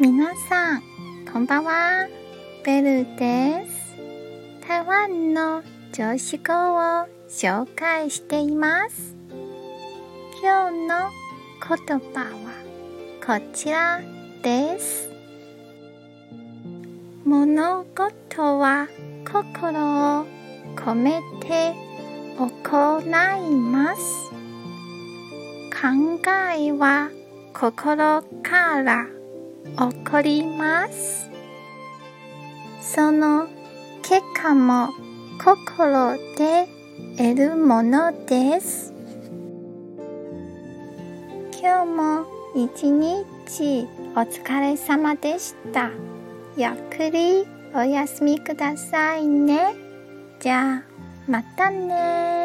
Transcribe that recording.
皆さん、こんばんは。ベルです。台湾の常識語を紹介しています。今日の言葉はこちらです。物事は心を込めて行います。考えは心から起こります。その結果も心で得るものです。今日も一日お疲れ様でした。ゆっくりお休みくださいね。じゃあ、またね